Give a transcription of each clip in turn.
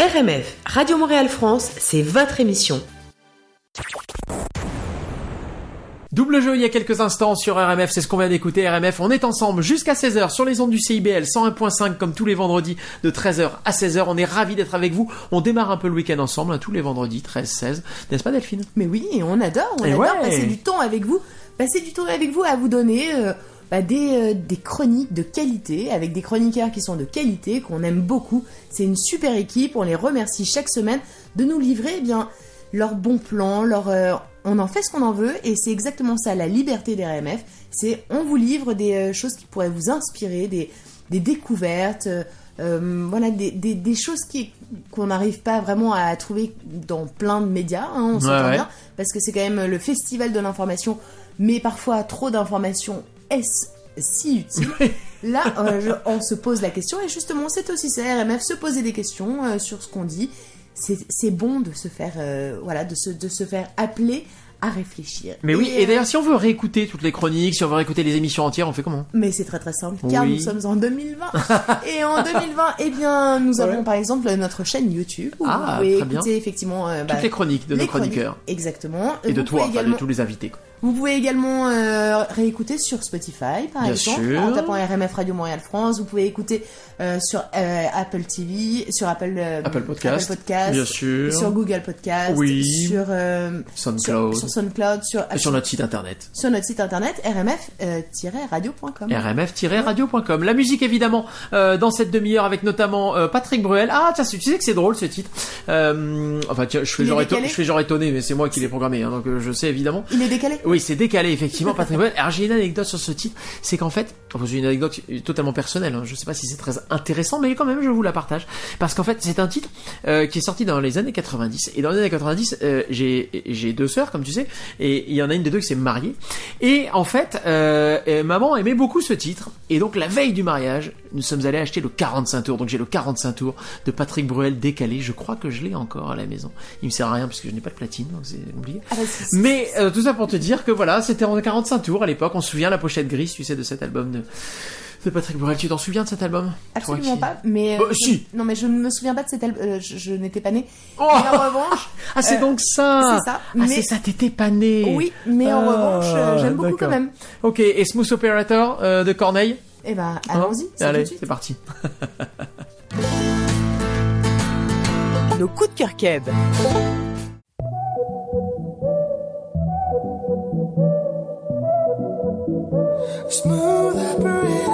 RMF, Radio Montréal France, c'est votre émission. Double jeu il y a quelques instants sur RMF, c'est ce qu'on vient d'écouter RMF. On est ensemble jusqu'à 16h sur les ondes du CIBL 101.5 comme tous les vendredis de 13h à 16h. On est ravis d'être avec vous. On démarre un peu le week-end ensemble, hein, tous les vendredis 13-16. N'est-ce pas Delphine? Mais oui, on adore, on Et adore ouais. passer du temps avec vous, passer du temps avec vous à vous donner euh, bah, des, euh, des chroniques de qualité, avec des chroniqueurs qui sont de qualité, qu'on aime beaucoup. C'est une super équipe, on les remercie chaque semaine de nous livrer eh bien leurs bons plans, leur, euh, on en fait ce qu'on en veut, et c'est exactement ça la liberté des RMF. C'est on vous livre des euh, choses qui pourraient vous inspirer, des, des découvertes. euh, voilà des, des, des choses qui qu'on n'arrive pas vraiment à trouver dans plein de médias hein, on s'entend ouais. bien parce que c'est quand même le festival de l'information mais parfois trop d'informations est-ce si utile là euh, je- on se pose la question et justement c'est aussi ça RMF se poser des questions euh, sur ce qu'on dit c'est bon de se faire euh, voilà de se, de se faire appeler à réfléchir Mais oui, et d'ailleurs si on veut réécouter toutes les chroniques, si on veut réécouter les émissions entières, on fait comment? Mais c'est très très simple, car Oui. nous sommes en 2020. et en 2020, eh bien, nous avons par exemple notre chaîne YouTube où Ah, vous pouvez bien. écouter effectivement euh, bah, Toutes les chroniques de les nos chroniqueurs. exactement. Et de toi, enfin, de tous les invités. quoi. Vous pouvez également euh, réécouter sur Spotify, par Bien exemple, sûr. en tapant RMF Radio Montréal France. Vous pouvez écouter euh, sur euh, Apple TV, sur Apple, Apple Podcast, Apple Podcast, Bien sûr. sur Google Podcast, Oui. sur, sur, SoundCloud. sur SoundCloud, sur, Et sur notre site internet. sur notre site internet rmf-radio.com. rmf-radio.com. La musique évidemment dans cette demi-heure avec notamment Patrick Bruel. Ah tiens, tu sais que c'est drôle ce titre. Enfin tiens, je fais genre, je fais genre étonné, mais c'est moi qui l'ai programmé, hein, donc je sais évidemment. Il est décalé Oui, c'est décalé effectivement, Patrick Bruel. Alors j'ai une anecdote sur ce titre, c'est qu'en fait, c'est une anecdote totalement personnelle. Hein, je sais pas si c'est très intéressant, mais quand même je vous la partage. Parce qu'en fait c'est un titre euh, qui est sorti dans les années 90 et dans les années 90 euh, j'ai j'ai deux sœurs comme tu sais et il y en a une des deux qui s'est mariée. Et en fait euh, maman aimait beaucoup ce titre. Et donc la veille du mariage nous sommes allés acheter le 45 tours. Donc j'ai le 45 tours de Patrick Bruel décalé. Je crois que je l'ai encore à la maison. Il me sert à rien parce que je n'ai pas de platine donc c'est compliqué. Ah bah, mais euh, tout ça pour te dire que voilà, c'était en 45 tours à l'époque. On se souvient la pochette grise, tu sais, de cet album de, de Patrick Bruel. Tu t'en souviens de cet album Absolument pas, mais Bah, je- si. non mais je ne me souviens pas de cet album, euh, je, je n'étais pas née. Oh Mais en revanche, Ah, c'est euh, donc ça c'est ça, Ah, mais- c'est ça, t'étais pas né oui, mais en Ah, revanche, euh, j'aime beaucoup quand même. Ok, et Smooth Operator euh, de Corneille Eh ben, Hein allons-y, Allez, c'est parti. Nos coups de cœur Smooth operator.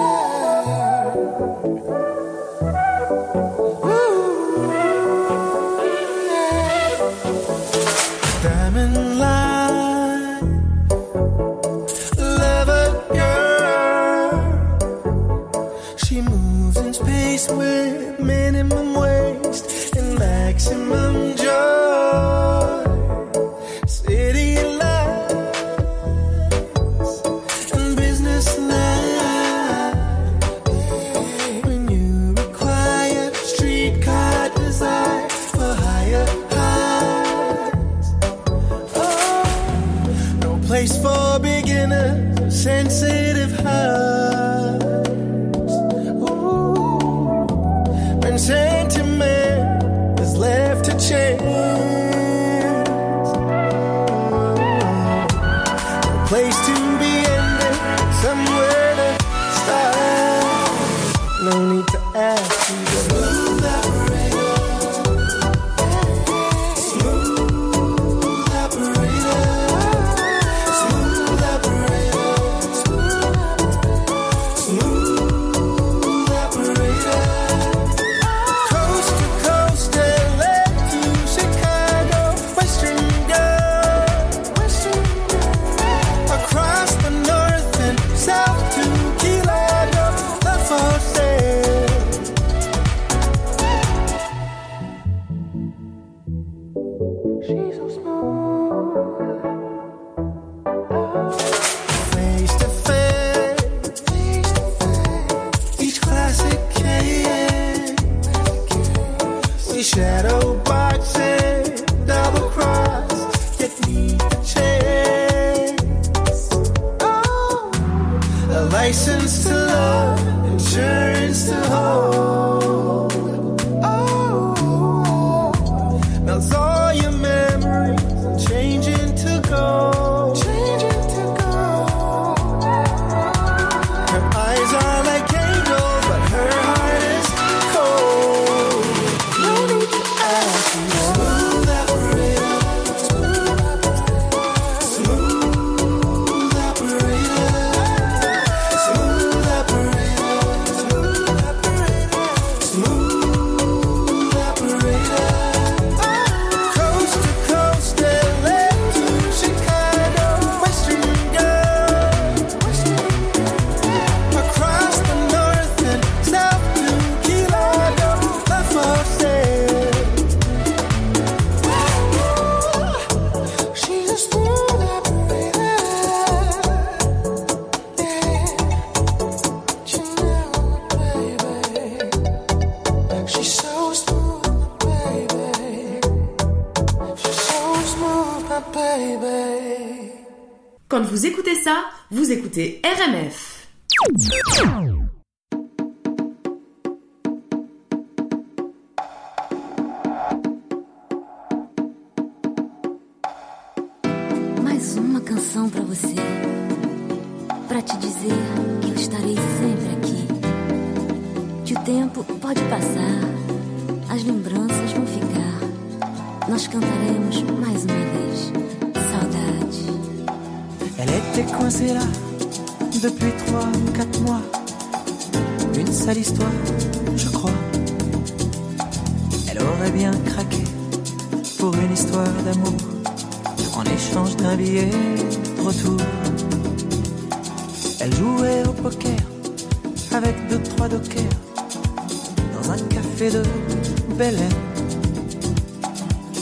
De.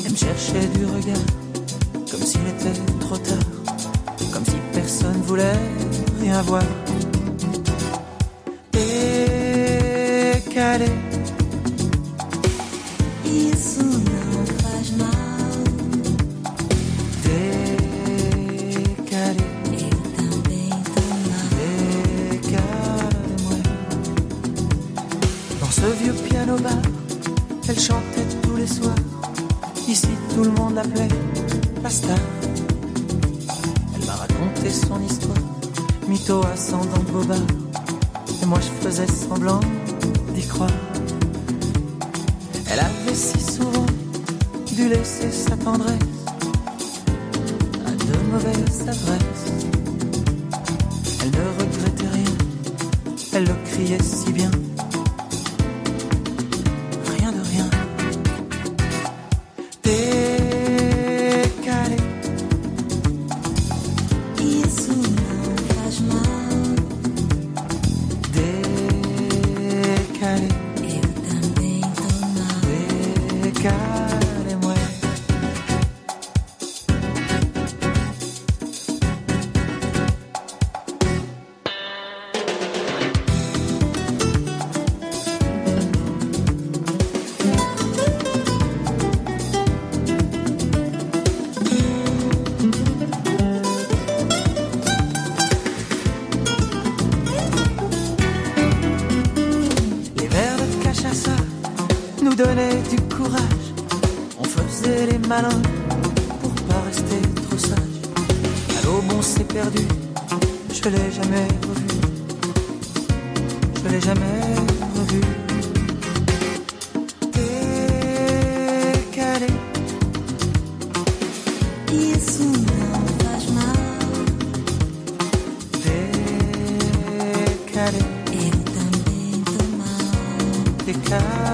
Elle me cherchait du regard comme s'il était trop tard comme si personne voulait rien voir. Décalé, Elle m'a raconté son histoire, mytho ascendant bobard. Et moi, je faisais semblant d'y croire. Elle avait si souvent dû laisser sa tendresse à de mauvaises adresses. Elle ne regrettait rien, elle le criait si bien. Nous donnaient du courage. On faisait les malins pour pas rester trop sage. À l'aube, on s'est perdu. Je l'ai jamais revu. Je l'ai jamais revu. Décalé, faz mal, décalé,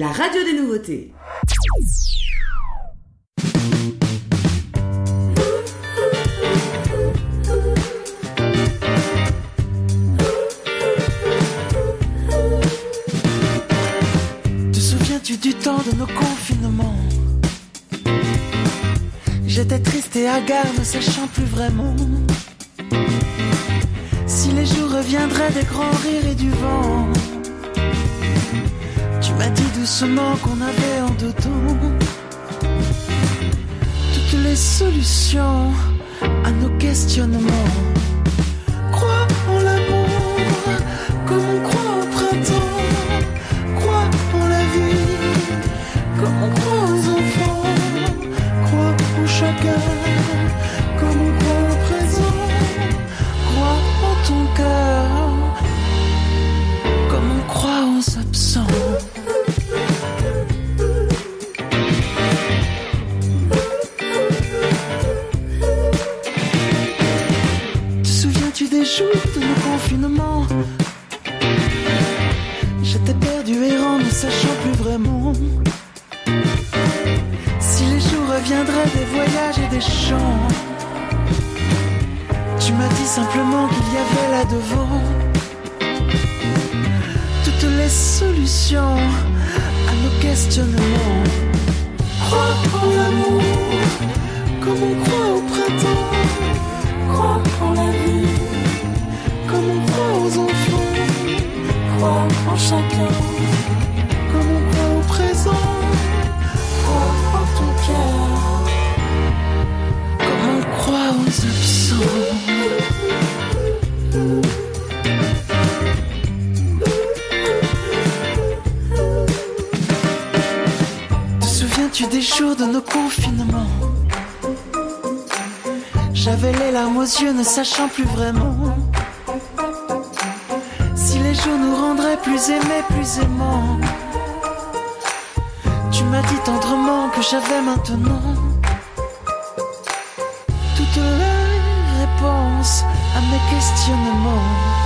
la radio des nouveautés. Te souviens-tu du temps de nos confinements? J'étais triste et hagard, ne sachant plus vraiment si les jours reviendraient des grands rires et du vent. M'as dit doucement qu'on avait en dedans toutes les solutions à nos questionnements. Te souviens-tu des jours de nos confinements? J'avais les larmes aux yeux, ne sachant plus vraiment si les jours nous rendraient plus aimés, plus aimants. Tu m'as dit tendrement que j'avais maintenant mes questionnements.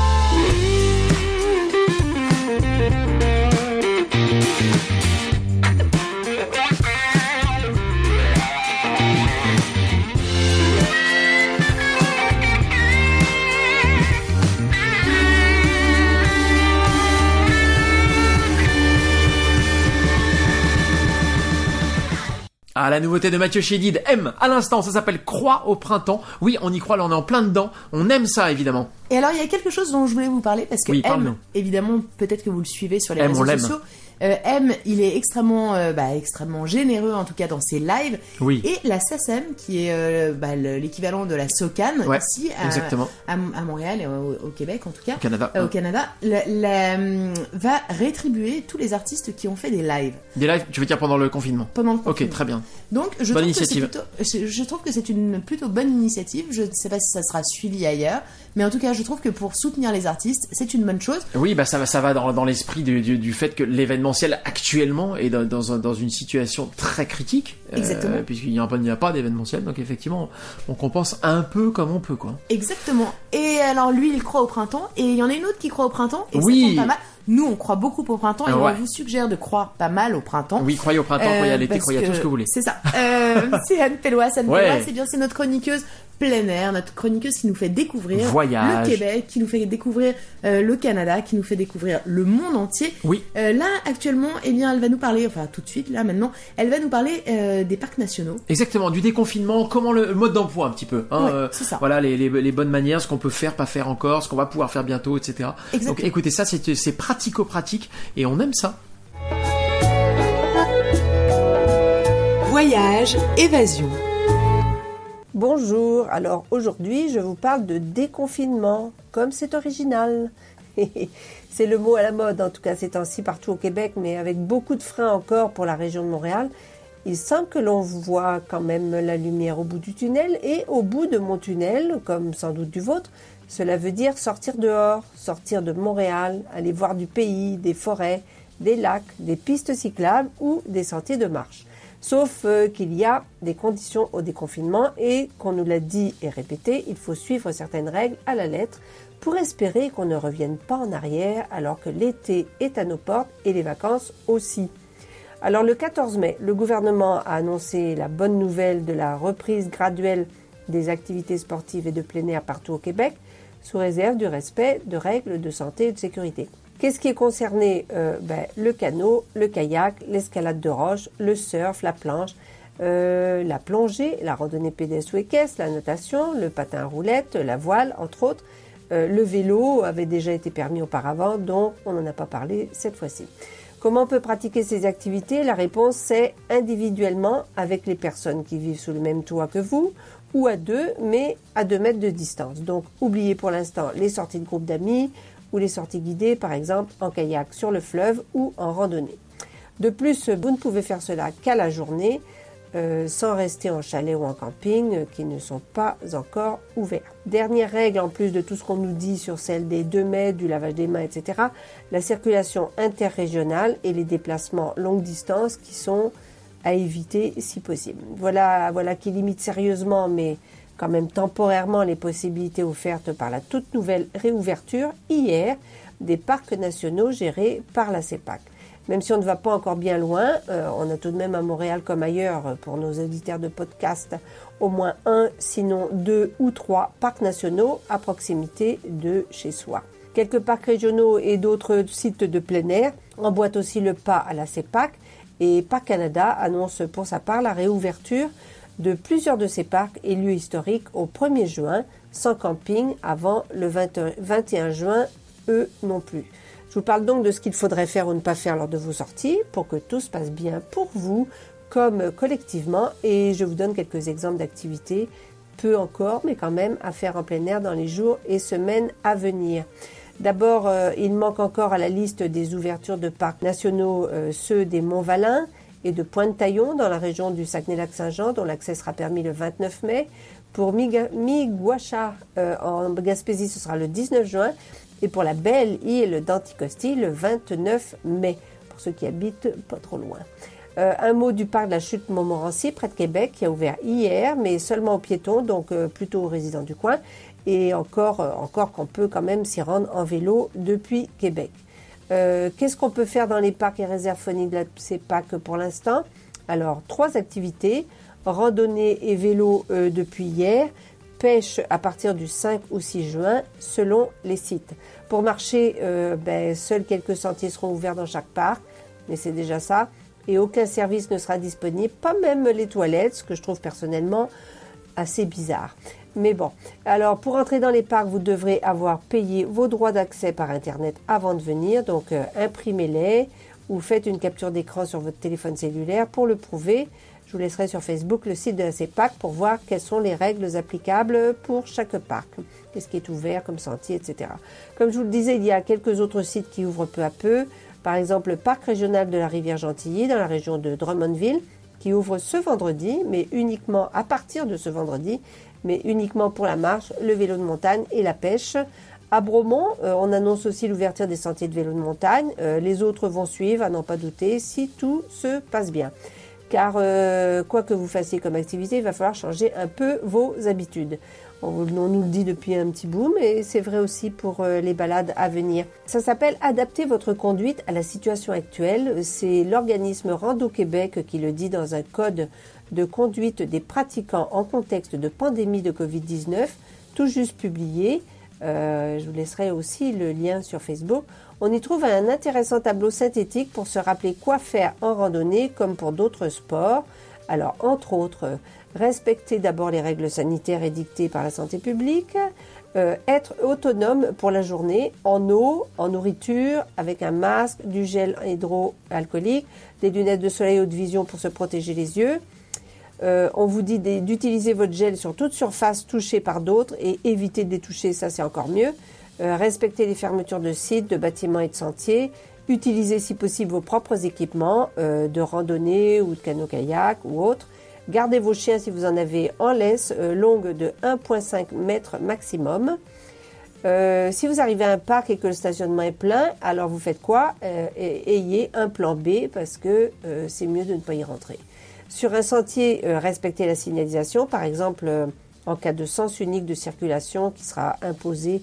Ah, la nouveauté de Mathieu Chédid, M, à l'instant, ça s'appelle Croix au printemps. Oui, on y croit, là on est en plein dedans. On aime ça, évidemment. Et alors, il y a quelque chose dont je voulais vous parler parce que Oui, M, évidemment, peut-être que vous le suivez sur les M, réseaux sociaux. Euh, M, il est extrêmement, euh, bah, extrêmement généreux en tout cas dans ses lives. Oui. Et la SACEM, qui est euh, bah, le- l'équivalent de la SOCAN Ouais, ici à, exactement. à, à Montréal et au, au Québec en tout cas. Au Canada. Au Canada, la- la, hum, va rétribuer tous les artistes qui ont fait des lives Des lives, tu veux dire pendant le confinement pendant le Ok, confinement. très bien. Donc, je Bonne trouve, que c'est initiative. plutôt, je, je trouve que c'est une plutôt bonne initiative. Je ne sais pas si ça sera suivi ailleurs, mais en tout cas, je trouve que pour soutenir les artistes, c'est une bonne chose. Oui, bah ça va, ça va dans, dans l'esprit du, du, du fait que l'événementiel actuellement est dans, dans, dans une situation très critique. euh, Exactement. puisqu'il n'y a, a pas d'événementiel, donc effectivement, on compense un peu comme on peut, quoi. Exactement. Et alors, lui, il croit au printemps, et il y en a une autre qui croit au printemps, et Oui. ça pas mal. Nous, on croit beaucoup au printemps, et Ah ouais. on vous suggère de croire pas mal au printemps. Oui, croyez au printemps, croyez à Euh, l'été, croyez à tout ce que vous voulez. C'est ça. Euh, c'est Anne Pellois. Anne Ouais. Pellois, c'est bien, c'est notre chroniqueuse plein air, notre chroniqueuse qui nous fait découvrir Voyage. le Québec, qui nous fait découvrir euh, le Canada, qui nous fait découvrir le monde entier. Oui. Euh, là, actuellement, eh bien, elle va nous parler, enfin tout de suite, là maintenant, elle va nous parler euh, des parcs nationaux. Exactement, du déconfinement, comment le, le mode d'emploi un petit peu. Hein, Ouais, euh, c'est ça. Voilà, les, les, les bonnes manières, ce qu'on peut faire, pas faire encore, ce qu'on va pouvoir faire bientôt, etc. Donc Exactement. écoutez, ça c'est c'est pratico-pratique et on aime ça. Voyage, évasion. Bonjour, alors aujourd'hui je vous parle de déconfinement, comme c'est original. c'est le mot à la mode en tout cas ces temps-ci partout au Québec, mais avec beaucoup de freins encore pour la région de Montréal. Il semble que l'on voit quand même la lumière au bout du tunnel et au bout de mon tunnel, comme sans doute du vôtre, cela veut dire sortir dehors, sortir de Montréal, aller voir du pays, des forêts, des lacs, des pistes cyclables ou des sentiers de marche. Sauf euh, qu'il y a des conditions au déconfinement et qu'on nous l'a dit et répété, il faut suivre certaines règles à la lettre pour espérer qu'on ne revienne pas en arrière alors que l'été est à nos portes et les vacances aussi. Alors le 14 mai, le gouvernement a annoncé la bonne nouvelle de la reprise graduelle des activités sportives et de plein air partout au Québec, sous réserve du respect de règles de santé et de sécurité. Qu'est-ce qui est concerné? Euh, ben, Le canot, le kayak, l'escalade de roche, le surf, la planche, euh, la plongée, la randonnée pédestre ou équestre, la natation, le patin à roulette, la voile, entre autres. Euh, le vélo avait déjà été permis auparavant, donc on n'en a pas parlé cette fois-ci. Comment on peut pratiquer ces activités? La réponse c'est individuellement avec les personnes qui vivent sous le même toit que vous ou à deux, mais à deux mètres de distance. Donc oubliez pour l'instant les sorties de groupe d'amis ou les sorties guidées, par exemple en kayak sur le fleuve ou en randonnée. De plus, vous ne pouvez faire cela qu'à la journée. euh, sans rester en chalet ou en camping euh, qui ne sont pas encore ouverts. Dernière règle, en plus de tout ce qu'on nous dit sur celle des 2 mètres, du lavage des mains, etc., la circulation interrégionale et les déplacements longue distance qui sont à éviter si possible. Voilà, voilà qui limite sérieusement, mais quand même temporairement, les possibilités offertes par la toute nouvelle réouverture hier des parcs nationaux gérés par la CEPAC. Même si on ne va pas encore bien loin, euh, on a tout de même à Montréal comme ailleurs, euh, pour nos auditeurs de podcast, au moins un, sinon deux ou trois parcs nationaux à proximité de chez soi. Quelques parcs régionaux et d'autres sites de plein air emboîtent aussi le pas à la CEPAC et Parc Canada annonce pour sa part la réouverture de plusieurs de ces parcs et lieux historiques au 1er juin, sans camping avant le 20 21 juin, eux non plus. Je vous parle donc de ce qu'il faudrait faire ou ne pas faire lors de vos sorties pour que tout se passe bien pour vous comme collectivement et je vous donne quelques exemples d'activités, peu encore, mais quand même à faire en plein air dans les jours et semaines à venir. D'abord, euh, il manque encore à la liste des ouvertures de parcs nationaux euh, ceux des Monts-Valin et de Pointe-Taillon dans la région du Saguenay-Lac-Saint-Jean, dont l'accès sera permis le 29 mai. Pour Miguacha euh, en Gaspésie, ce sera le 19 juin. Et pour la belle île d'Anticosti, le 29 mai, pour ceux qui habitent pas trop loin. Euh, un mot du parc de la chute Montmorency, près de Québec, qui a ouvert hier, mais seulement aux piétons, donc euh, plutôt aux résidents du coin. Et encore, encore qu'on peut quand même s'y rendre en vélo depuis Québec. Euh, Qu'est-ce qu'on peut faire dans les parcs et réserves phoniques de la CEPAC pour l'instant? Alors, trois activités. Randonnée et vélo euh, depuis hier. Pêche à partir du 5 ou 6 juin, selon les sites. Pour marcher, euh, ben, seuls quelques sentiers seront ouverts dans chaque parc, mais c'est déjà ça. Et aucun service ne sera disponible, pas même les toilettes, ce que je trouve personnellement assez bizarre. Mais bon, alors pour entrer dans les parcs, vous devrez avoir payé vos droits d'accès par Internet avant de venir, donc euh, imprimez-les ou faites une capture d'écran sur votre téléphone cellulaire pour le prouver. Je vous laisserai sur Facebook le site de la CEPAC pour voir quelles sont les règles applicables pour chaque parc, qu'est-ce qui est ouvert comme sentier, etc. Comme je vous le disais, il y a quelques autres sites qui ouvrent peu à peu. Par exemple, le parc régional de la rivière Gentilly dans la région de Drummondville qui ouvre ce vendredi, mais uniquement à partir de ce vendredi, mais uniquement pour la marche, le vélo de montagne et la pêche. À Bromont, euh, on annonce aussi l'ouverture des sentiers de vélo de montagne. Euh, les autres vont suivre, à n'en pas douter, si tout se passe bien. Car euh, quoi que vous fassiez comme activité, il va falloir changer un peu vos habitudes. On, on nous le dit depuis un petit bout, mais c'est vrai aussi pour les balades à venir. Ça s'appelle Adapter votre conduite à la situation actuelle. C'est l'organisme Rando Québec qui le dit dans un code de conduite des pratiquants en contexte de pandémie de Covid-19, tout juste publié. Euh, je vous laisserai aussi le lien sur Facebook. On y trouve un intéressant tableau synthétique pour se rappeler quoi faire en randonnée comme pour d'autres sports. Alors, entre autres, respecter d'abord les règles sanitaires édictées par la santé publique, euh, être autonome pour la journée en eau, en nourriture, avec un masque, du gel hydroalcoolique, des lunettes de soleil haute vision pour se protéger les yeux. Euh, on vous dit d'utiliser votre gel sur toute surface touchée par d'autres et éviter de les toucher, ça c'est encore mieux. Euh, respecter les fermetures de sites, de bâtiments et de sentiers. Utiliser si possible vos propres équipements euh, de randonnée ou de canot-kayak ou autre. Gardez vos chiens si vous en avez en laisse, euh, longue de 1,5 mètre maximum. Si vous arrivez à un parc et que le stationnement est plein, alors vous faites quoi? Ayez un plan B parce que c'est mieux de ne pas y rentrer. Sur un sentier, euh, respectez la signalisation, par exemple euh, en cas de sens unique de circulation qui sera imposé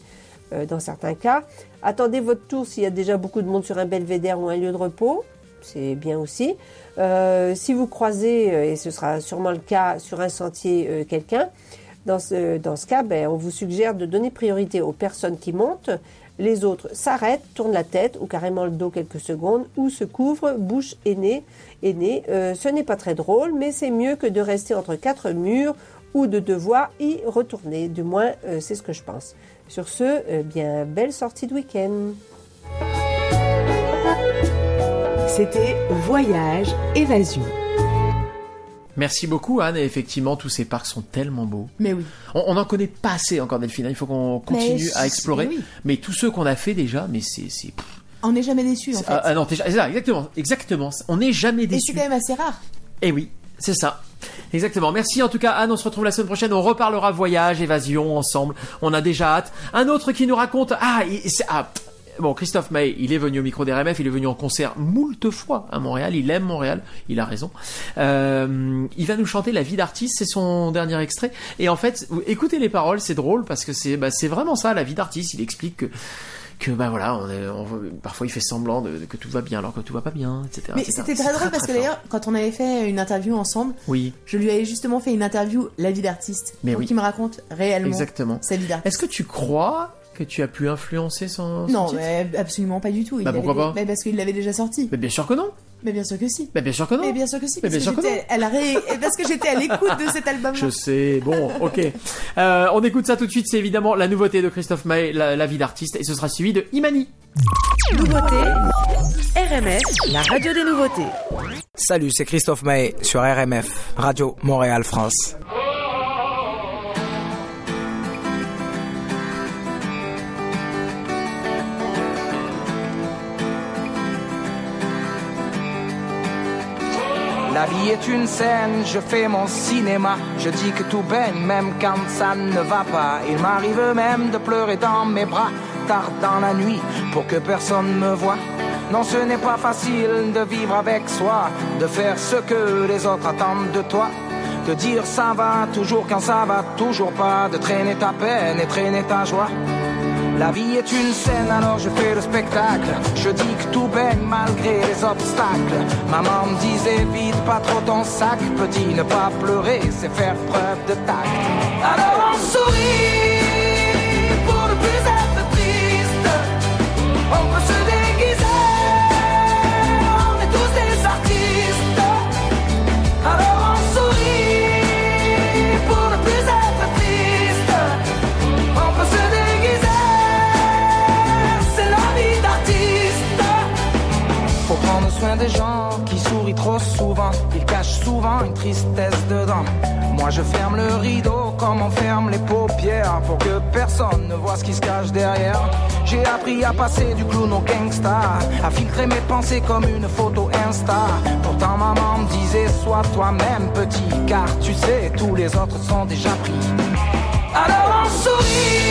euh, dans certains cas. Attendez votre tour s'il y a déjà beaucoup de monde sur un belvédère ou un lieu de repos, c'est bien aussi. Si vous croisez, et ce sera sûrement le cas sur un sentier, quelqu'un, dans ce, dans ce cas, ben, on vous suggère de donner priorité aux personnes qui montent. Les autres s'arrêtent, tournent la tête ou carrément le dos quelques secondes ou se couvrent bouche et nez. Et nez. Euh, ce n'est pas très drôle, mais c'est mieux que de rester entre quatre murs ou de devoir y retourner. Du moins, euh, c'est ce que je pense. Sur ce, euh, bien, belle sortie de week-end. C'était Voyage Évasion. Merci beaucoup Anne, et effectivement tous ces parcs sont tellement beaux. Mais oui. On on n'en connaît pas assez encore Delphine, il faut qu'on continue Mais à explorer. mais oui. Mais tous ceux qu'on a fait déjà, mais c'est... On n'est jamais déçu en fait. ah, ah non, t'es ja- c'est ça, exactement, exactement. On n'est jamais Et déçu. c'est quand même assez rare. Eh oui, c'est ça. Exactement. Merci en tout cas Anne, on se retrouve la semaine prochaine, on reparlera voyage, évasion ensemble. On a déjà hâte. Un autre qui nous raconte ah, il- c'est- ah Bon, Christophe May, il est venu au micro des RMF, il est venu en concert moult fois à Montréal, il aime Montréal, il a raison. Euh, il va nous chanter La vie d'artiste, c'est son dernier extrait. Et en fait, vous- écoutez les paroles, c'est drôle parce que c'est bah, c'est vraiment ça, la vie d'artiste. Il explique que que bah voilà, on est, on- parfois il fait semblant de, que tout va bien alors que tout va pas bien, etc. Mais c'était très drôle parce que d'ailleurs, quand on avait fait une interview ensemble, Oui, je lui avais justement fait une interview La vie d'artiste. Mais Donc oui. il me raconte réellement exactement. sa vie d'artiste. Est-ce que tu crois que tu as pu influencer son, son Non, titre? mais absolument pas du tout. Il Bah, pourquoi pas? mais Parce qu'il l'avait déjà sorti. Mais bien sûr que non. Mais bien sûr que si. Mais bien sûr que non. Mais bien sûr que si. Mais Parce bien que sûr que j'étais à la ré- et parce que j'étais à l'écoute de cet album. Je sais. Bon, ok. Euh, on écoute ça tout de suite. C'est évidemment la nouveauté de Christophe Maé, la, la vie d'artiste, et ce sera suivi de Imani. Nouveauté, RMF, la radio des nouveautés. Salut, c'est Christophe Maé sur RMF, Radio Montréal France. La vie est une scène, je fais mon cinéma. Je dis que tout baigne, même quand ça ne va pas. Il m'arrive même de pleurer dans mes bras, tard dans la nuit, pour que personne me voie. Non, ce n'est pas facile de vivre avec soi, de faire ce que les autres attendent de toi. De dire ça va toujours quand ça va toujours pas, de traîner ta peine et traîner ta joie. La vie est une scène, alors je fais le spectacle. Je dis que tout baigne malgré les obstacles. Maman me disait vite pas trop ton sac, petit, ne pas pleurer, c'est faire preuve de tact. Alors on sourit pour ne plus être triste. Des gens qui sourient trop souvent. Ils cachent souvent une tristesse dedans. Moi je ferme le rideau comme on ferme les paupières pour que personne ne voit ce qui se cache derrière. J'ai appris à passer du clown au gangsta, à filtrer mes pensées comme une photo Insta. Pourtant maman me disait sois toi-même petit, car tu sais tous les autres sont déjà pris. Alors on sourit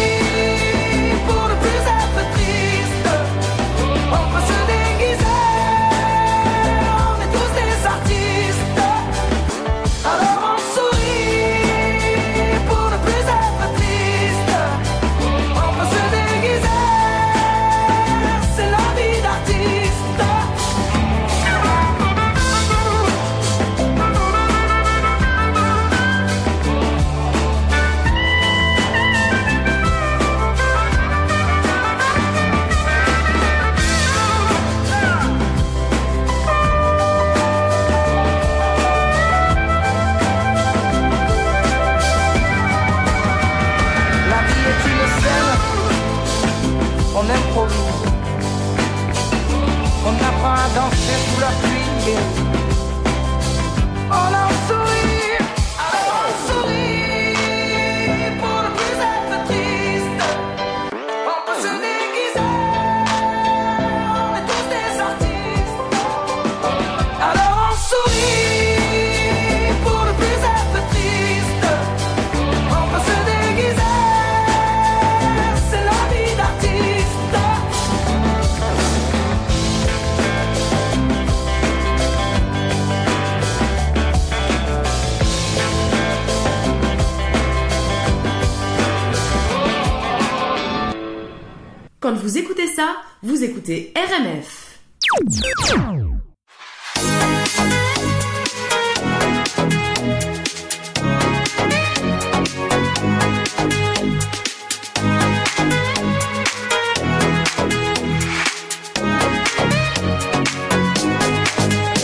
vous écoutez RMF.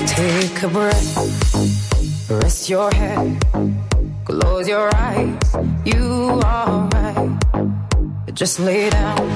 Take a breath, rest your head, close your eyes. You are right. Just lay down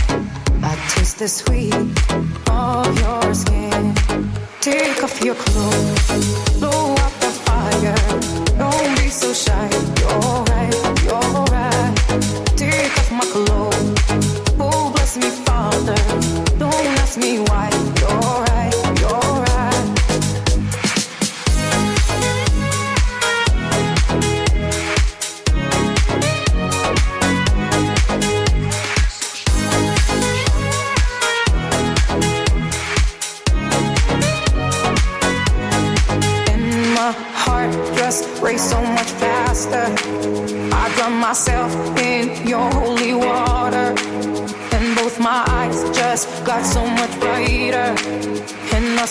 I taste the sweet of your skin. Take off your clothes, blow out the fire. Don't be so shy.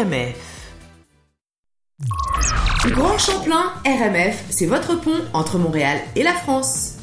RMF. Grand Champlain RMF, c'est votre pont entre Montréal et la France.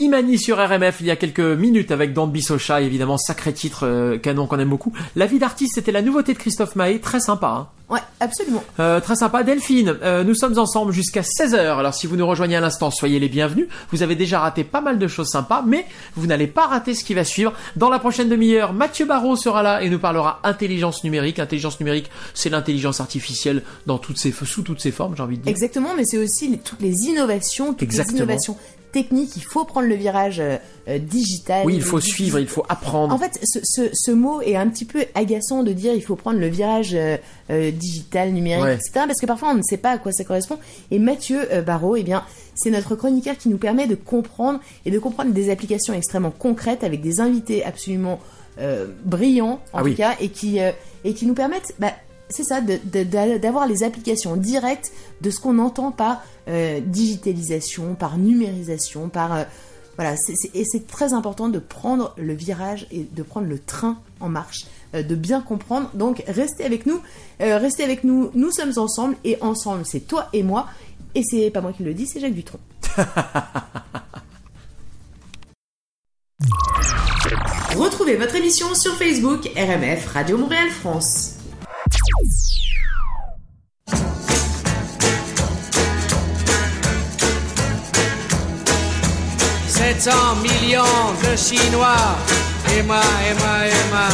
Imani sur RMF il y a quelques minutes avec So Shy, évidemment, sacré titre euh, canon qu'on aime beaucoup. La vie d'artiste, c'était la nouveauté de Christophe Maé, très sympa. Hein. Ouais, absolument. Euh, très sympa. Delphine, euh, nous sommes ensemble jusqu'à 16h. Alors si vous nous rejoignez à l'instant, soyez les bienvenus. Vous avez déjà raté pas mal de choses sympas, mais vous n'allez pas rater ce qui va suivre. Dans la prochaine demi-heure, Mathieu Barrault sera là et nous parlera intelligence numérique. Intelligence numérique, c'est l'intelligence artificielle dans toutes ses, sous toutes ses formes, j'ai envie de dire. Exactement, mais c'est aussi les- toutes les innovations, toutes Exactement. les innovations techniques. Il faut prendre le virage euh, euh, digital. Oui, il faut suivre, il faut apprendre. En fait, ce, ce- ce mot est un petit peu agaçant de dire il faut prendre le virage euh, digital, numérique, Ouais. etc. Parce que parfois on ne sait pas à quoi ça correspond. Et Mathieu Barrault, eh bien, c'est notre chroniqueur qui nous permet de comprendre et de comprendre des applications extrêmement concrètes avec des invités absolument brillants en Ah tout oui. cas et qui et qui nous permettent, bah, c'est ça, d'avoir les applications directes de ce qu'on entend par euh, digitalisation, par numérisation, par euh, voilà, et c'est très important de prendre le virage et de prendre le train en marche, euh, de bien comprendre. Donc restez avec nous, restez avec nous. Nous sommes ensemble et ensemble, c'est toi et moi. Et c'est pas moi qui le dis, c'est Jacques Dutronc. Retrouvez votre émission sur Facebook RMF Radio Montréal France. 700 millions de Chinois. Et moi, et moi, et moi.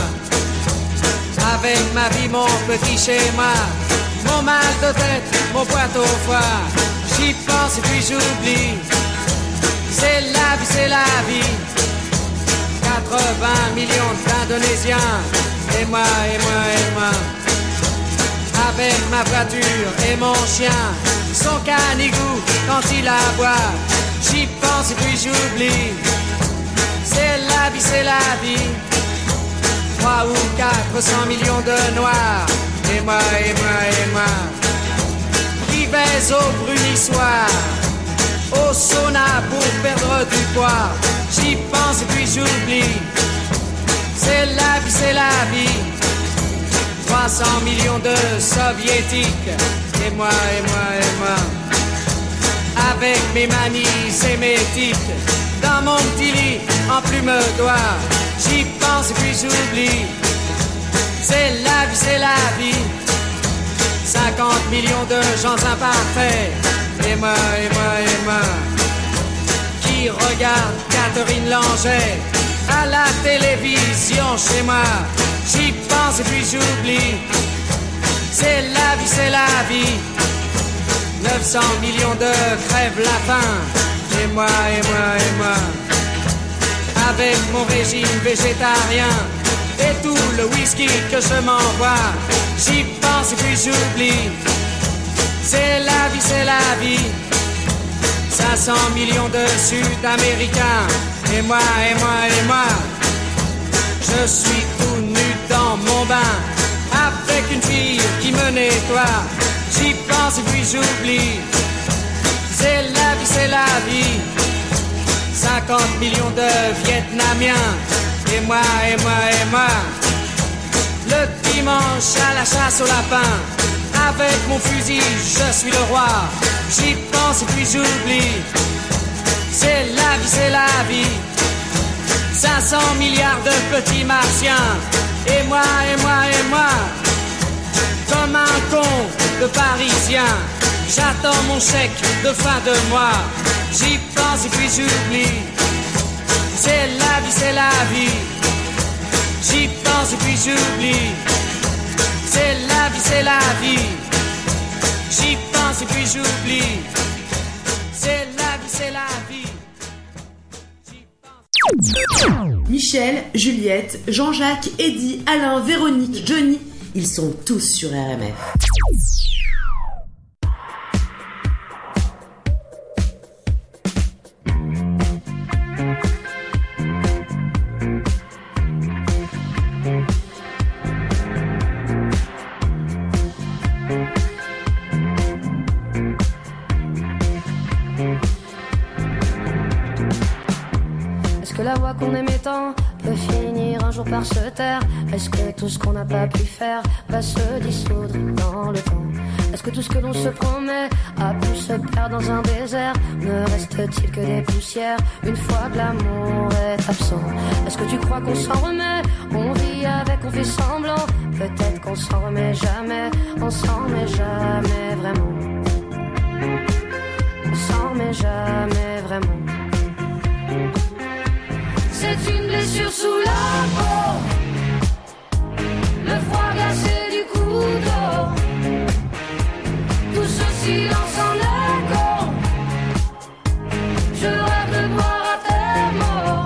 Avec ma vie, mon petit schéma. Mon mal de tête, mon poids au foie. J'y pense et puis j'oublie. C'est la vie, c'est la vie. 80 millions d'Indonésiens. Et moi, et moi, et moi. Avec ma voiture et mon chien, son canigou quand il aboie, j'y pense et puis j'oublie. C'est la vie, c'est la vie. 3 ou 400 millions de noirs, et moi, et moi, et moi, qui baise au brunissoir, au sauna pour perdre du poids, j'y pense et puis j'oublie. C'est la vie, c'est la vie. 300 millions de soviétiques. Et moi, et moi, et moi. Avec mes manies et mes tics. Dans mon petit lit, en plume d'oie. J'y pense et puis j'oublie. C'est la vie, c'est la vie. 50 millions de gens imparfaits. Et moi, et moi, et moi. Qui regarde Catherine Langer à la télévision chez moi. J'y pense et puis j'oublie. C'est la vie, c'est la vie. 900 millions de crèvent la faim. Et moi, et moi, et moi. Avec mon régime végétarien et tout le whisky que je m'envoie. J'y pense et puis j'oublie. C'est la vie, c'est la vie. 500 millions de Sud-Américains. Et moi, et moi, et moi. Je suis tout nu dans mon bain. Avec une fille qui me nettoie. J'y pense et puis j'oublie. C'est la vie, c'est la vie. 50 millions de Vietnamiens. Et moi, et moi, et moi. Le dimanche à la chasse au lapin. Avec mon fusil, je suis le roi. J'y pense et puis j'oublie. C'est la vie, c'est la vie. 500 milliards de petits martiens. Et moi, et moi, et moi. Comme un con de parisien. J'attends mon chèque de fin de mois. J'y pense et puis j'oublie. C'est la vie, c'est la vie. J'y pense et puis j'oublie. C'est la vie, c'est la vie. J'y pense et puis j'oublie. C'est la vie, c'est la vie. Michel, Juliette, Jean-Jacques, Eddy, Alain, Véronique, Johnny, ils sont tous sur RMF. Peut finir un jour par se taire. Est-ce que tout ce qu'on n'a pas pu faire va se dissoudre dans le temps? Est-ce que tout ce que l'on se promet a pu se perdre dans un désert? Ne reste-t-il que des poussières une fois que l'amour est absent? Est-ce que tu crois qu'on s'en remet? On vit avec, on fait semblant. Peut-être qu'on s'en remet jamais. On s'en remet jamais vraiment. On s'en remet jamais c'est une blessure sous la peau. Le froid glacé du couteau. Tout ce silence en écho. Je rêve de boire à tes mots.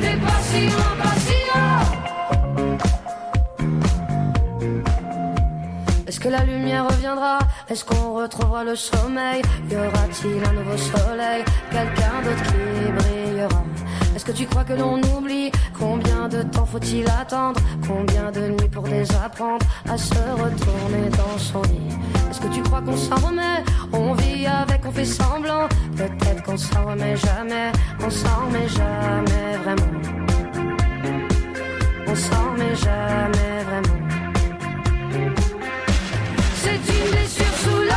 T'es pas si loin, pas si. Est-ce que la lumière reviendra? Est-ce qu'on retrouvera le sommeil? Y aura-t-il un nouveau soleil? Quelqu'un d'autre qui brillera Est-ce que tu crois que l'on oublie Combien de temps faut-il attendre Combien de nuits pour désapprendre à se retourner dans son lit Est-ce que tu crois qu'on s'en remet On vit avec, on fait semblant Peut-être qu'on s'en remet jamais On s'en remet jamais vraiment On s'en remet jamais vraiment c'est une blessure sous la.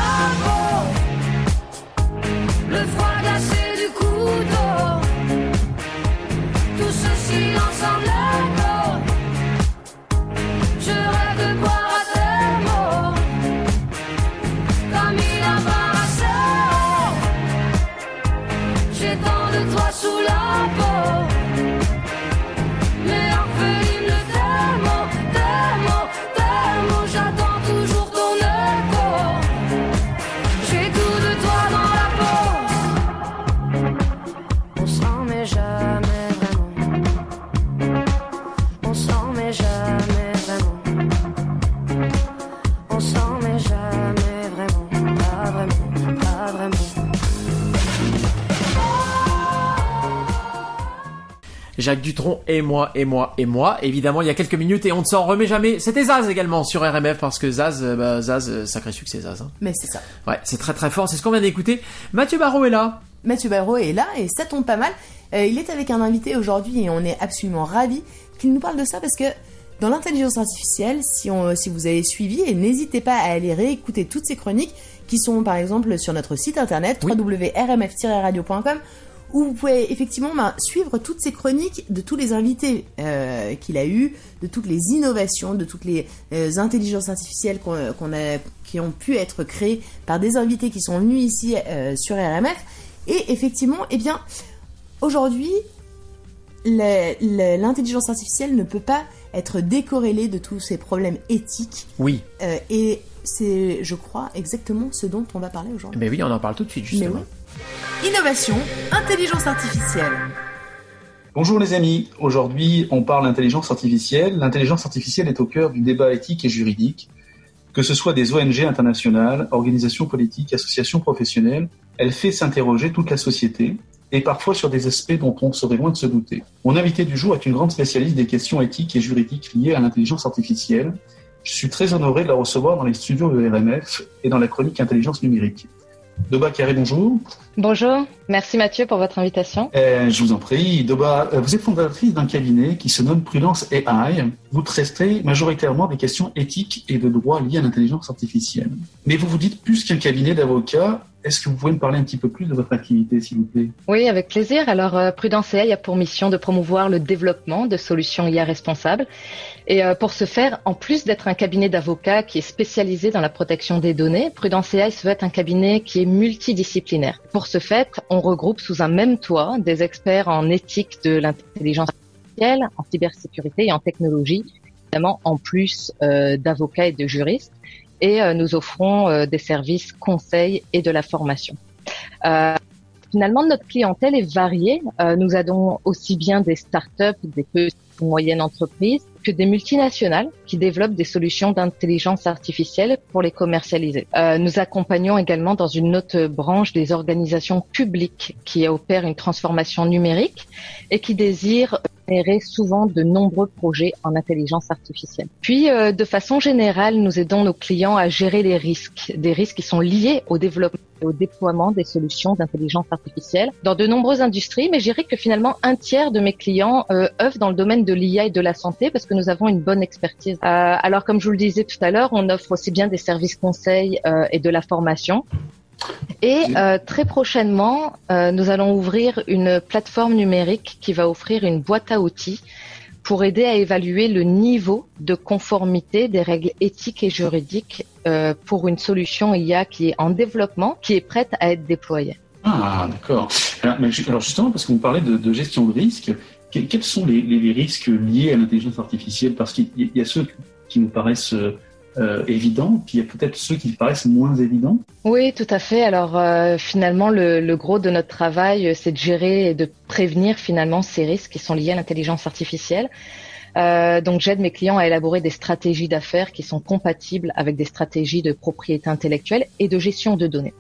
Le froid glacé du couteau. Jacques Dutronc et moi et moi et moi. Évidemment, il y a quelques minutes et on ne s'en remet jamais. C'était Zaz également sur RMF parce que Zaz, euh, bah, Zaz, euh, sacré succès Zaz. hein. Mais c'est ça. Ouais, c'est très très fort. C'est ce qu'on vient d'écouter. Mathieu Barrault est là. Mathieu Barrault est là et ça tombe pas mal. Euh, il est avec un invité aujourd'hui et on est absolument ravis qu'il nous parle de ça parce que dans l'intelligence artificielle, si, on, si vous avez suivi, et n'hésitez pas à aller réécouter toutes ces chroniques qui sont par exemple sur notre site internet www.rmf-radio.com où vous pouvez effectivement ben, suivre toutes ces chroniques de tous les invités euh, qu'il a eu, de toutes les innovations, de toutes les euh, intelligences artificielles qu'on a, qui ont pu être créées par des invités qui sont venus ici euh, sur RMF. Et effectivement, eh bien, aujourd'hui, l'intelligence artificielle ne peut pas être décorrélée de tous ces problèmes éthiques. Oui. Euh, et c'est, je crois, exactement ce dont on va parler aujourd'hui. Mais oui, on en parle tout de suite justement. Innovation, intelligence artificielle. Bonjour les amis, aujourd'hui on parle d'intelligence artificielle. L'intelligence artificielle est au cœur du débat éthique et juridique que ce soit des ONG internationales, organisations politiques, associations professionnelles, elle fait s'interroger toute la société et parfois sur des aspects dont on serait loin de se douter. Mon invité du jour est une grande spécialiste des questions éthiques et juridiques liées à l'intelligence artificielle. Je suis très honoré de la recevoir dans les studios de RMF et dans la chronique intelligence numérique. Doba Carré, bonjour. Bonjour, merci Mathieu pour votre invitation. Euh, je vous en prie. Doba, euh, vous êtes fondatrice d'un cabinet qui se nomme Prudence AI. Vous traitez majoritairement des questions éthiques et de droit liées à l'intelligence artificielle. Mais vous vous dites plus qu'un cabinet d'avocats. Est-ce que vous pouvez me parler un petit peu plus de votre activité, s'il vous plaît? Oui, avec plaisir. Alors, euh, Prudence AI a pour mission de promouvoir le développement de solutions IA responsables. Et euh, pour ce faire, en plus d'être un cabinet d'avocats qui est spécialisé dans la protection des données, Prudence AI se veut être un cabinet qui est multidisciplinaire. Pour ce fait, on regroupe sous un même toit des experts en éthique de l'intelligence artificielle, en cybersécurité et en technologie, évidemment en plus euh, d'avocats et de juristes. Et euh, nous offrons euh, des services conseils et de la formation. Euh, finalement, notre clientèle est variée. Nous avons aussi bien des startups, des petites et moyennes entreprises, que des multinationales qui développent des solutions d'intelligence artificielle pour les commercialiser. Euh, nous accompagnons également dans une autre branche des organisations publiques qui opèrent une transformation numérique et qui désirent générer souvent de nombreux projets en intelligence artificielle. Puis, euh, de façon générale, nous aidons nos clients à gérer les risques, des risques qui sont liés au développement et au déploiement des solutions d'intelligence artificielle dans de nombreuses industries, mais je dirais que finalement un tiers de mes clients euh, œuvrent dans le domaine de l'IA et de la santé parce que nous avons une bonne expertise. Euh, alors, comme je vous le disais tout à l'heure, on offre aussi bien des services conseils euh, et de la formation. Et euh, très prochainement, euh, nous allons ouvrir une plateforme numérique qui va offrir une boîte à outils pour aider à évaluer le niveau de conformité des règles éthiques et juridiques euh, pour une solution IA qui est en développement, qui est prête à être déployée. Ah, d'accord. Alors, justement, parce que vous parlez de, de gestion de risque, que- quels sont les, risques liés à l'intelligence artificielle? Parce qu'il y, il y a ceux qui nous paraissent euh, puis il y a peut-être ceux qui paraissent moins évidents. Oui, tout à fait. Alors euh, finalement, le, gros de notre travail, euh, c'est de gérer et de prévenir finalement ces risques qui sont liés à l'intelligence artificielle. Donc j'aide mes clients à élaborer des stratégies d'affaires qui sont compatibles avec des stratégies de propriété intellectuelle et de gestion de données.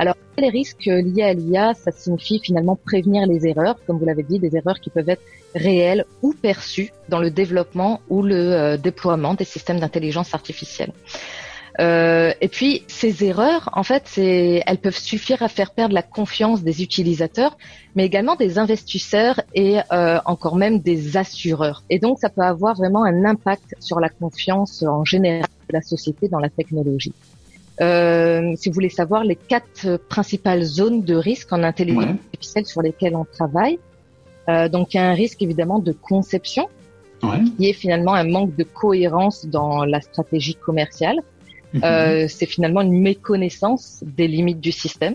Alors les risques liés à l'IA, ça signifie finalement prévenir les erreurs, comme vous l'avez dit, des erreurs qui peuvent être réelles ou perçues dans le développement ou le euh, déploiement des systèmes d'intelligence artificielle. Euh, et puis ces erreurs, en fait, elles peuvent suffire à faire perdre la confiance des utilisateurs, mais également des investisseurs et euh, encore même des assureurs. Et donc, ça peut avoir vraiment un impact sur la confiance en général de la société dans la technologie. Euh, si vous voulez savoir les quatre principales zones de risque en intelligence Ouais. artificielle sur lesquelles on travaille, euh, donc il y a un risque évidemment de conception, Ouais. qui est finalement un manque de cohérence dans la stratégie commerciale. Mhm. Euh, c'est finalement une méconnaissance des limites du système.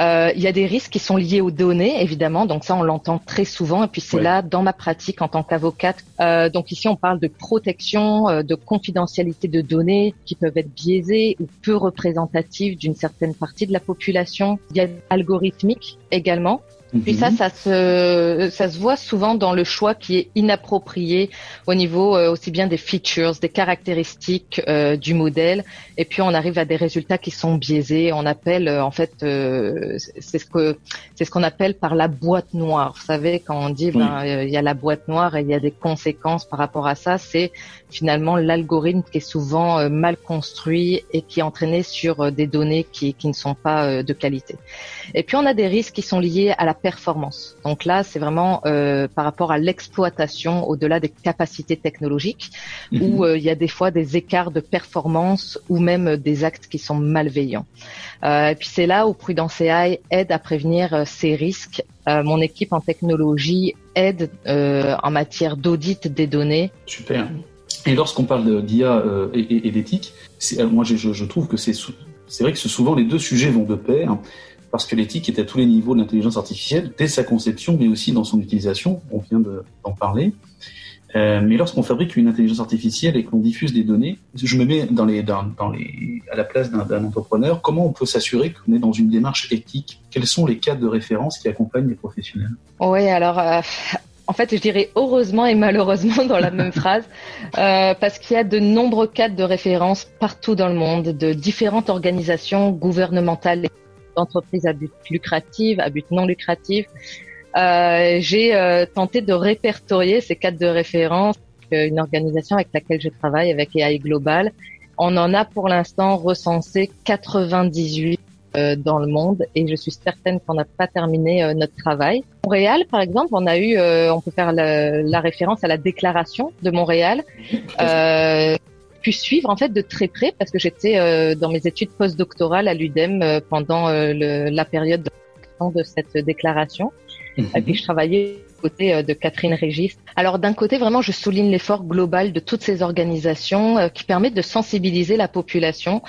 Euh, il y a des risques qui sont liés aux données, évidemment, donc ça on l'entend très souvent, et puis c'est Ouais. là dans ma pratique en tant qu'avocate. Euh, donc ici on parle de protection, euh, de confidentialité de données qui peuvent être biaisées ou peu représentatives d'une certaine partie de la population. Il y a algorithmique également. Puis Mhm. ça, ça se, ça se voit souvent dans le choix qui est inapproprié au niveau euh, aussi bien des features, des caractéristiques euh, du modèle, et puis on arrive à des résultats qui sont biaisés. On appelle euh, en fait, euh, c'est ce que c'est ce qu'on appelle par la boîte noire. Vous savez quand on dit ben, euh, il y a la boîte noire et il y a des conséquences par rapport à ça, c'est finalement l'algorithme qui est souvent euh, mal construit et qui est entraîné sur euh, des données qui, qui ne sont pas euh, de qualité. Et puis on a des risques qui sont liés à la performance. Donc là, c'est vraiment euh, par rapport à l'exploitation au-delà des capacités technologiques, Mhm. où euh, il y a des fois des écarts de performance ou même des actes qui sont malveillants. Euh, et puis c'est là où Prudence AI aide à prévenir ces risques. Euh, mon équipe en technologie aide euh, en matière d'audit des données. Super. Et lorsqu'on parle d'IA euh, et, et d'éthique, euh, moi je, trouve que c'est c'est vrai que souvent les deux sujets vont de pair, parce que l'éthique est à tous les niveaux de l'intelligence artificielle, dès sa conception, mais aussi dans son utilisation. On vient de- d'en parler. Euh, mais lorsqu'on fabrique une intelligence artificielle et qu'on diffuse des données, je me mets à la place d'un entrepreneur. Comment on peut s'assurer qu'on est dans une démarche éthique? Quels sont les cadres de référence qui accompagnent les professionnels? Oui, alors euh, en fait, je dirais heureusement et malheureusement dans la même phrase, euh, parce qu'il y a de nombreux cadres de référence partout dans le monde, de différentes organisations gouvernementales, d'entreprises à but lucratif, à but non lucratif. Euh, J'ai euh, tenté de répertorier ces cadres de référence. Euh, Une organisation avec laquelle je travaille, avec AI Global, on en a pour l'instant recensé 98 euh, dans le monde et je suis certaine qu'on n'a pas terminé euh, notre travail. Montréal, par exemple, on a eu, euh, on peut faire la, la référence à la déclaration de Montréal. Euh, pu suivre en fait de très près parce que j'étais euh, dans mes études postdoctorales à l'UDEM euh, pendant euh, le- la période de cette déclaration. Et puis je travaillais euh, de Catherine Régis. Alors d'un côté, vraiment, je souligne l'effort global de toutes ces organisations euh, qui permettent de sensibiliser la population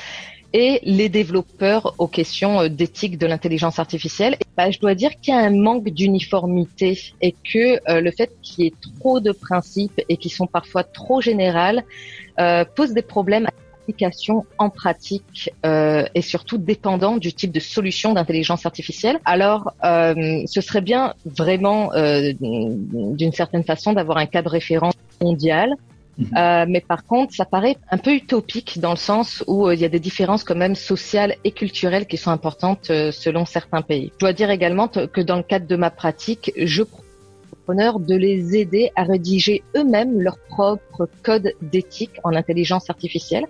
et les développeurs aux questions euh, d'éthique de l'intelligence artificielle. Bah, je dois dire qu'il y a un manque d'uniformité et que euh, le fait qu'il y ait trop de principes et qui sont parfois trop générales euh, pose des problèmes à l'application en pratique euh, et surtout dépendant du type de solution d'intelligence artificielle. Alors, euh, ce serait bien vraiment, d'une certaine façon, d'avoir un cadre référence mondial. Euh, mais par contre, ça paraît un peu utopique dans le sens où euh, il y a des différences quand même sociales et culturelles qui sont importantes euh, selon certains pays. Je dois dire également que dans le cadre de ma pratique, je entrepreneurs de les aider à rédiger eux-mêmes leur propre code d'éthique en intelligence artificielle,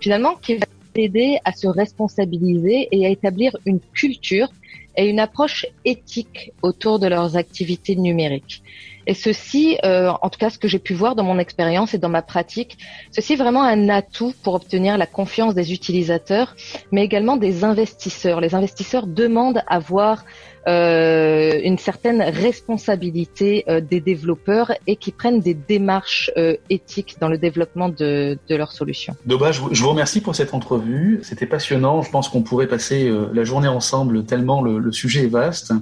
finalement qui va aider à se responsabiliser et à établir une culture et une approche éthique autour de leurs activités numériques. Et ceci, euh, en tout cas ce que j'ai pu voir dans mon expérience et dans ma pratique, ceci est vraiment un atout pour obtenir la confiance des utilisateurs, mais également des investisseurs. Les investisseurs demandent à voir euh, une certaine responsabilité euh, des développeurs et qui prennent des démarches euh, éthiques dans le développement de, de leurs solutions. Doba, je vous, remercie pour cette entrevue. C'était passionnant. Je pense qu'on pourrait passer euh, la journée ensemble tellement le, le sujet est vaste.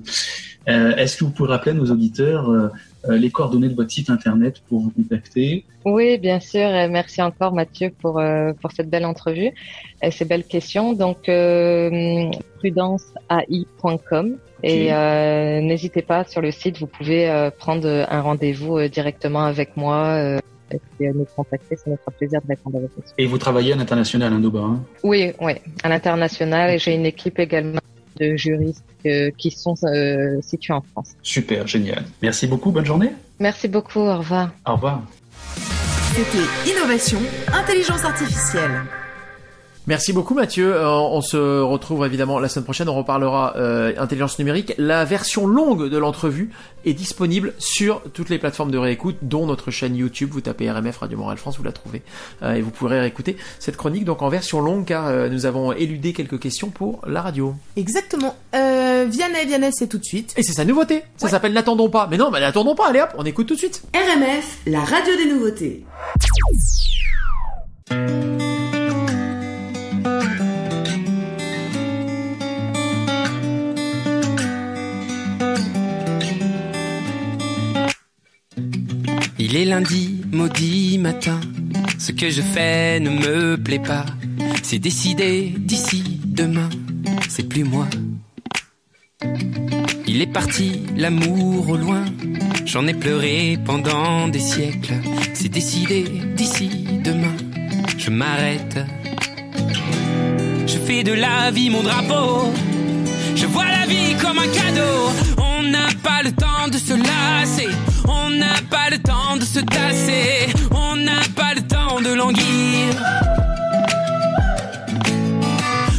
Euh, Est-ce que vous pouvez rappeler à nos auditeurs euh, les coordonnées de votre site internet pour vous contacter. Oui, bien sûr. et Merci encore Mathieu pour euh, pour cette belle entrevue et ces belles questions. Donc euh, prudenceai.com et euh, n'hésitez pas sur le site, vous pouvez euh, prendre un rendez-vous euh, directement avec moi euh, et euh, nous contacter, ça nous fera plaisir de répondre à vos questions. Et vous travaillez à l'international, hein, Doba hein Oui, oui, à l'international. Et j'ai une équipe également de juristes euh, qui sont euh, situés en France. Super, génial. Merci beaucoup. Bonne journée. Merci beaucoup, au revoir. Au revoir. C'était Innovation, Intelligence Artificielle. Merci beaucoup Mathieu. Euh, on se retrouve évidemment la semaine prochaine. On reparlera euh, intelligence numérique. La version longue de l'entrevue est disponible sur toutes les plateformes de réécoute, dont notre chaîne YouTube. Vous tapez RMF Radio Montréal France, vous la trouvez Euh, et vous pourrez réécouter cette chronique donc en version longue car euh, nous avons éludé quelques questions pour la radio. Exactement. Euh, Vianney, Vianney, c'est tout de suite. Et c'est sa nouveauté. Ça s'appelle N'attendons pas. Mais non, mais n'attendons pas. Allez hop, on écoute tout de suite. RMF, la radio des nouveautés. Il est lundi, maudit matin. Ce que je fais ne me plaît pas. C'est décidé d'ici demain. C'est plus moi. Il est parti, l'amour au loin. J'en ai pleuré pendant des siècles. C'est décidé d'ici demain. Je m'arrête. Je fais de la vie mon drapeau. Je vois la vie comme un cadeau. On n'a pas le temps de se lasser. On n'a pas le temps de se tasser. On n'a pas le temps de languir.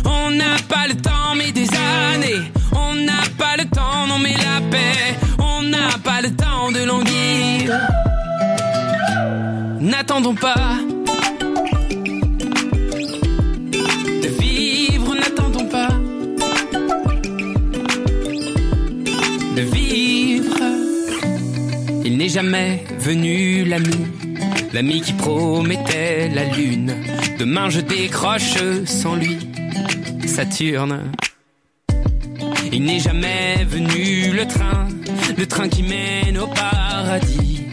On n'a pas le temps, mais des années. On n'a pas le temps, non, mais la paix. On n'a pas le temps de languir. N'attendons pas. Jamais venu l'ami, l'ami qui promettait la lune. Demain je décroche sans lui, Saturne. Il n'est jamais venu le train, le train qui mène au paradis.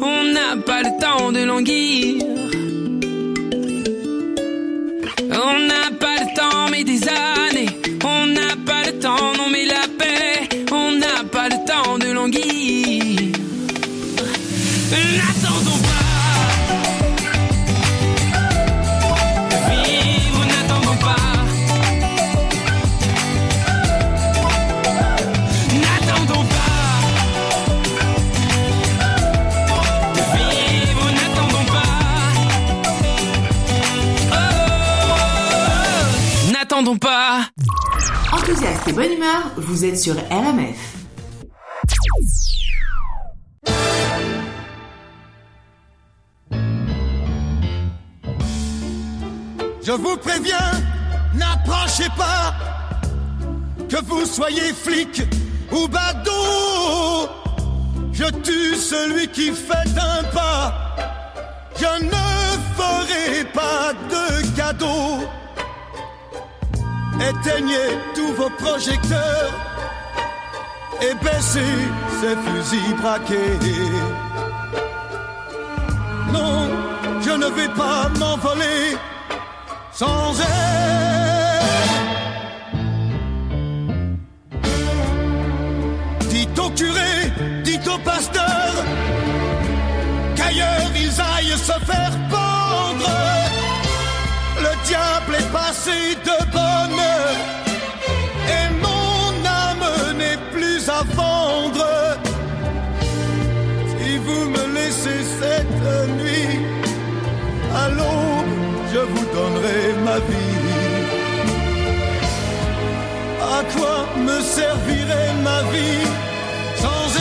On n'a pas le temps de languir. On n'a pas le temps, mais des années. On n'a pas le temps, non, mais la paix. On n'a pas le temps de languir. N'attendons pas. Enthousiaste et bonne humeur, vous êtes sur RMF. Je vous préviens, n'approchez pas, que vous soyez flic ou badaud. Je tue celui qui fait un pas. Je ne ferai pas de cadeau. Éteignez tous vos projecteurs et baissez ces fusils braqués. Non, je ne vais pas m'envoler sans elle. Dites au curé, dites au pasteur, qu'ailleurs ils aillent se faire pendre. Passé de bonne et mon âme n'est plus à vendre. Si vous me laissez cette nuit, à l'aube, je vous donnerai ma vie. À quoi me servirait ma vie sans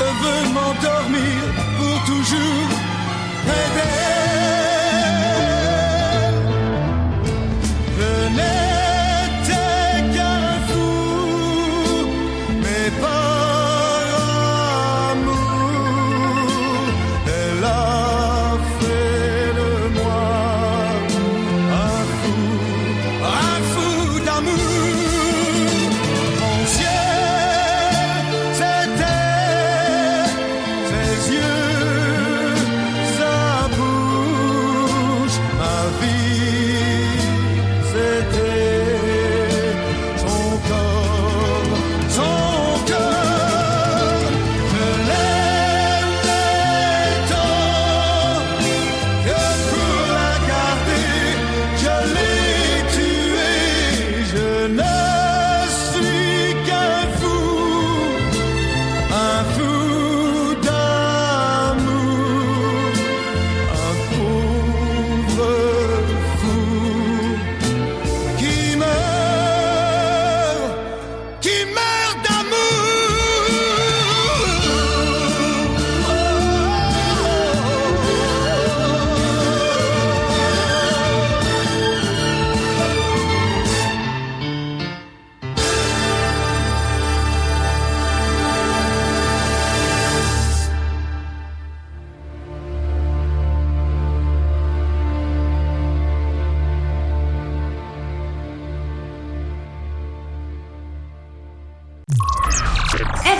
Je veux m'endormir pour toujours. Près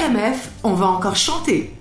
RMF, on va encore chanter.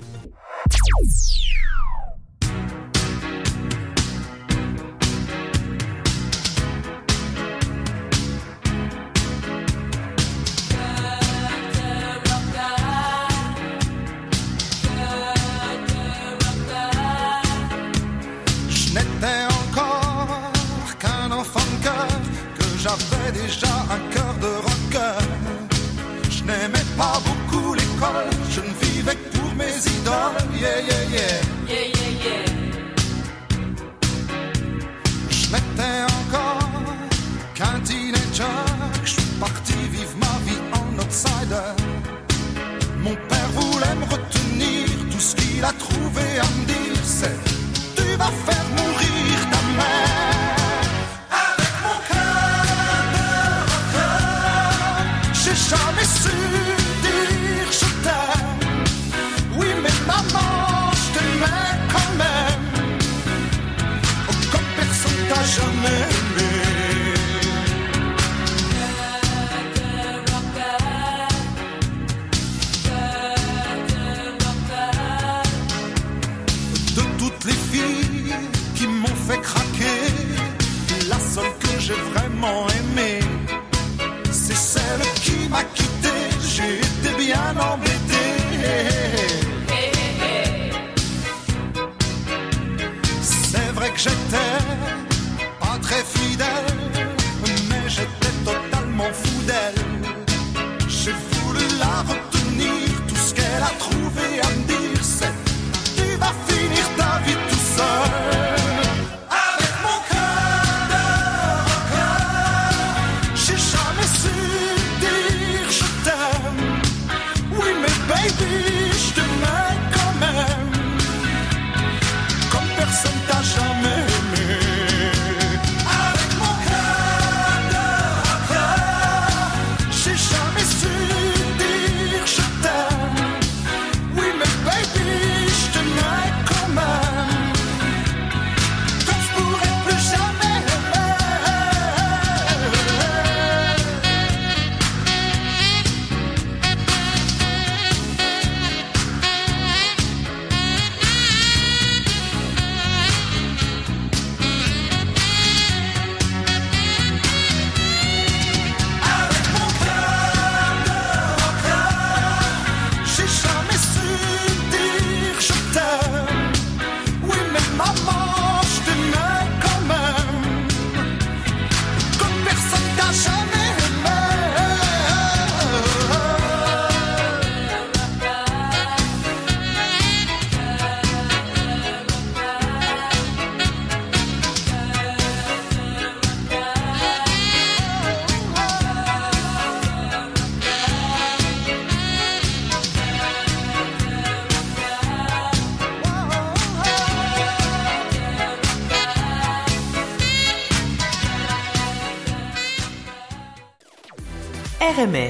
RMF.